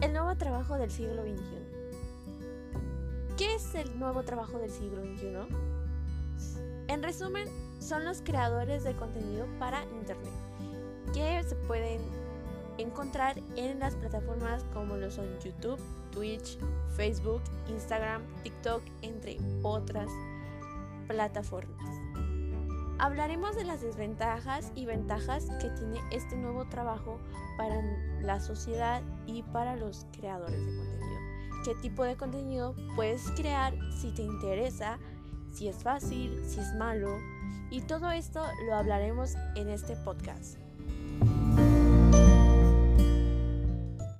el nuevo trabajo del siglo XXI. ¿Qué es el nuevo trabajo del siglo XXI? En resumen, son los creadores de contenido para Internet, que se pueden encontrar en las plataformas como lo son YouTube, Twitch, Facebook, Instagram, TikTok, entre otras plataformas. Hablaremos de las desventajas y ventajas que tiene este nuevo trabajo para la sociedad y para los creadores de contenido. ¿Qué tipo de contenido puedes crear si te interesa? Si es fácil, si es malo. Y todo esto lo hablaremos en este podcast.